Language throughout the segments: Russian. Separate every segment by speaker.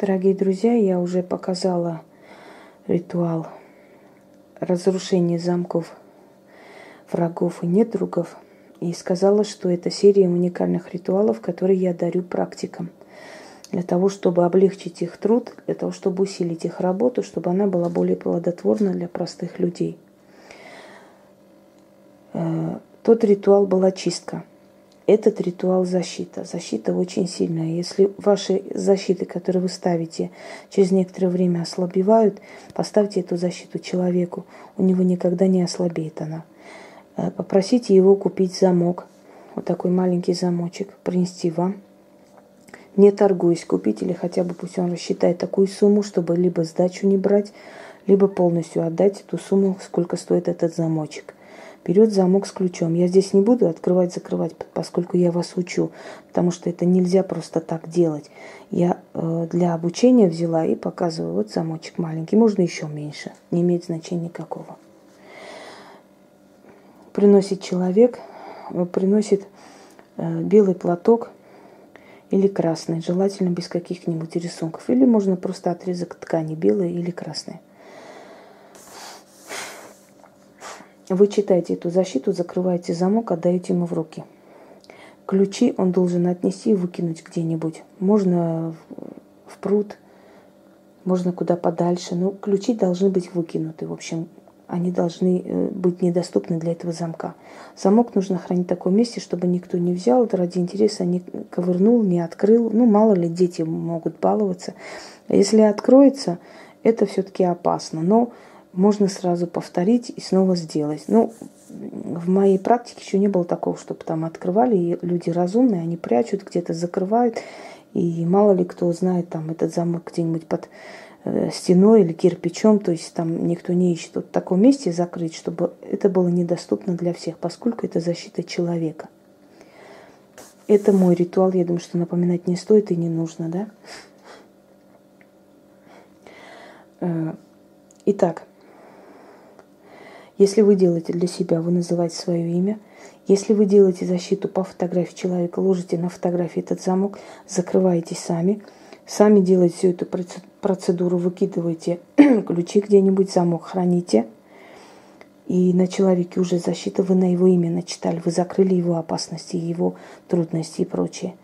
Speaker 1: Дорогие друзья, я уже показала ритуал разрушения замков врагов и недругов и сказала, что это серия уникальных ритуалов, которые я дарю практикам для того, чтобы облегчить их труд, для того, чтобы усилить их работу, чтобы она была более плодотворна для простых людей. Э, тот ритуал была чистка – этот ритуал защита. Защита очень сильная. Если ваши защиты, которые вы ставите, через некоторое время ослабевают, поставьте эту защиту человеку. У него никогда не ослабеет она. Э, попросите его купить замок, вот такой маленький замочек, принести вам. Не торгуясь, купить или хотя бы пусть он рассчитает такую сумму, чтобы либо сдачу не брать, либо полностью отдать эту сумму, сколько стоит этот замочек берет замок с ключом. Я здесь не буду открывать, закрывать, поскольку я вас учу, потому что это нельзя просто так делать. Я э, для обучения взяла и показываю. Вот замочек маленький, можно еще меньше, не имеет значения никакого. Приносит человек, э, приносит э, белый платок или красный, желательно без каких-нибудь рисунков. Или можно просто отрезок ткани белый или красный. Вы читаете эту защиту, закрываете замок, отдаете ему в руки. Ключи он должен отнести и выкинуть где-нибудь. Можно в пруд, можно куда подальше. Но ключи должны быть выкинуты. В общем, они должны э, быть недоступны для этого замка. Замок нужно хранить в таком месте, чтобы никто не взял, это ради интереса не ковырнул, не открыл. Ну, мало ли, дети могут баловаться. Если откроется, это все-таки опасно. Но можно сразу повторить и снова сделать. Ну, в моей практике еще не было такого, чтобы там открывали, и люди разумные, они прячут, где-то закрывают, и мало ли кто знает там этот замок где-нибудь под э, стеной или кирпичом, то есть там никто не ищет. Вот в таком месте закрыть, чтобы это было недоступно для всех, поскольку это защита человека. Это мой ритуал, я думаю, что напоминать не стоит и не нужно, да? Э, итак, если вы делаете для себя, вы называете свое имя. Если вы делаете защиту по фотографии человека, ложите на фотографии этот замок, закрываетесь сами. Сами делаете всю эту процедуру, выкидываете ключи где-нибудь, замок храните. И на человеке уже защита, вы на его имя начитали, вы закрыли его опасности, его трудности и прочее.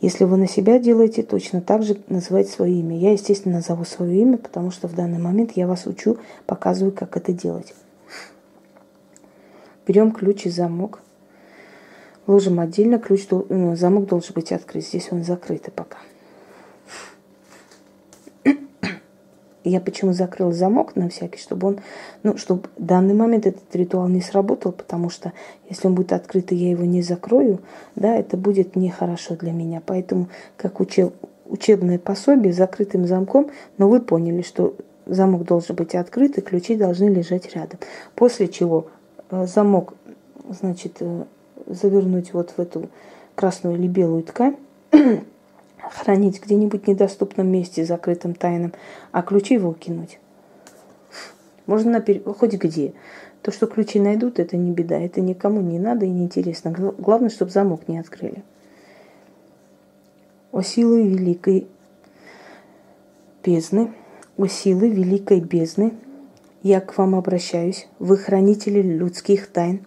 Speaker 1: Если вы на себя делаете, точно так же называйте свое имя. Я, естественно, назову свое имя, потому что в данный момент я вас учу, показываю, как это делать. Берем ключ и замок. Ложим отдельно. Ключ, ну, замок должен быть открыт. Здесь он закрытый пока. Я почему закрыл замок на всякий, чтобы он, ну, чтобы в данный момент этот ритуал не сработал, потому что если он будет открыт, и я его не закрою, да, это будет нехорошо для меня. Поэтому, как учил учебное пособие закрытым замком, но вы поняли, что замок должен быть открыт, и ключи должны лежать рядом. После чего Э, замок, значит, э, завернуть вот в эту красную или белую ткань, хранить где-нибудь в недоступном месте, закрытым, тайным, а ключи выкинуть. Можно напер... хоть где. То, что ключи найдут, это не беда. Это никому не надо и не интересно. Главное, чтобы замок не открыли. О силы великой бездны, о силы великой бездны, я к вам обращаюсь, вы хранители людских тайн,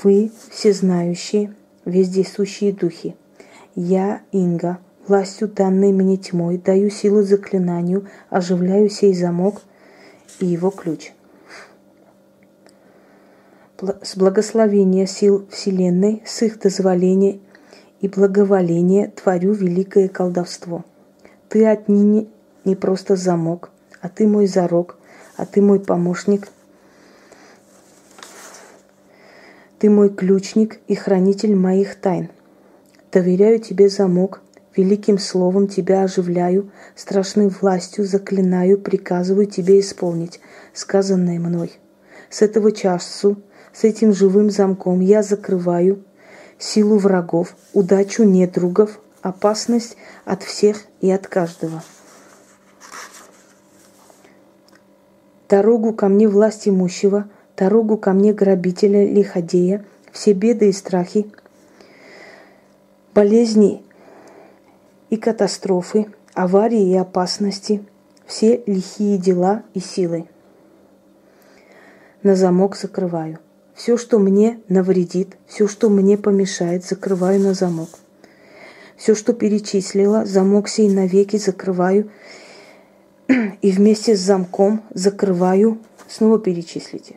Speaker 1: вы всезнающие, вездесущие духи. Я, Инга, властью данной мне тьмой, даю силу заклинанию, оживляю сей замок и его ключ. С благословения сил Вселенной, с их дозволения и благоволения творю великое колдовство. Ты отныне не просто замок, а ты мой зарок – а ты мой помощник. Ты мой ключник и хранитель моих тайн. Доверяю тебе замок, великим словом тебя оживляю, страшной властью заклинаю, приказываю тебе исполнить сказанное мной. С этого часу, с этим живым замком я закрываю силу врагов, удачу недругов, опасность от всех и от каждого. Дорогу ко мне власть имущего, дорогу ко мне грабителя, лиходея, все беды и страхи, болезни и катастрофы, аварии и опасности, все лихие дела и силы. На замок закрываю. Все, что мне навредит, все, что мне помешает, закрываю на замок. Все, что перечислила, замок сей навеки закрываю и вместе с замком закрываю, снова перечислите.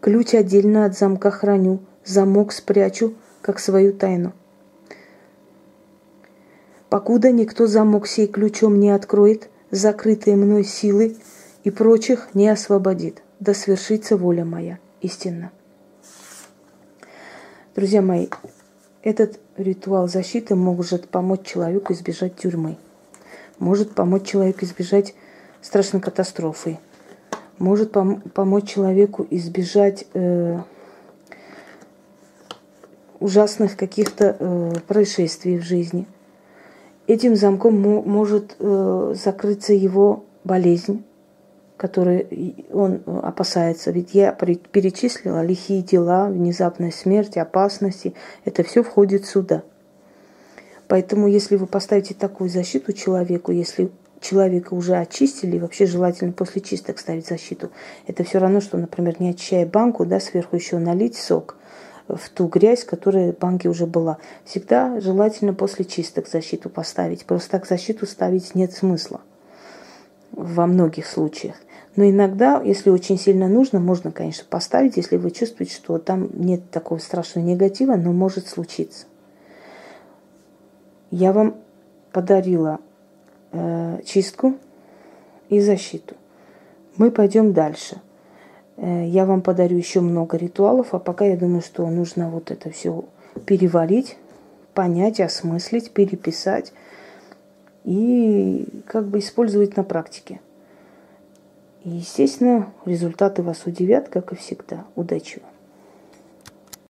Speaker 1: Ключ отдельно от замка храню, замок спрячу, как свою тайну. Покуда никто замок сей ключом не откроет, закрытые мной силы и прочих не освободит, да свершится воля моя истинно. Друзья мои, этот ритуал защиты может помочь человеку избежать тюрьмы, может помочь человеку избежать страшной катастрофы, может пом- помочь человеку избежать э, ужасных каких-то э, происшествий в жизни. Этим замком может э, закрыться его болезнь, которой он опасается. Ведь я перечислила лихие дела, внезапная смерть, опасности. Это все входит сюда. Поэтому, если вы поставите такую защиту человеку, если человека уже очистили, вообще желательно после чисток ставить защиту. Это все равно, что, например, не очищая банку, да, сверху еще налить сок в ту грязь, которая в банке уже была. Всегда желательно после чисток защиту поставить. Просто так защиту ставить нет смысла во многих случаях. Но иногда, если очень сильно нужно, можно, конечно, поставить, если вы чувствуете, что там нет такого страшного негатива, но может случиться. Я вам подарила э, чистку и защиту. Мы пойдем дальше. Э, я вам подарю еще много ритуалов, а пока я думаю, что нужно вот это все переварить, понять, осмыслить, переписать и как бы использовать на практике. И, естественно, результаты вас удивят, как и всегда. Удачи вам!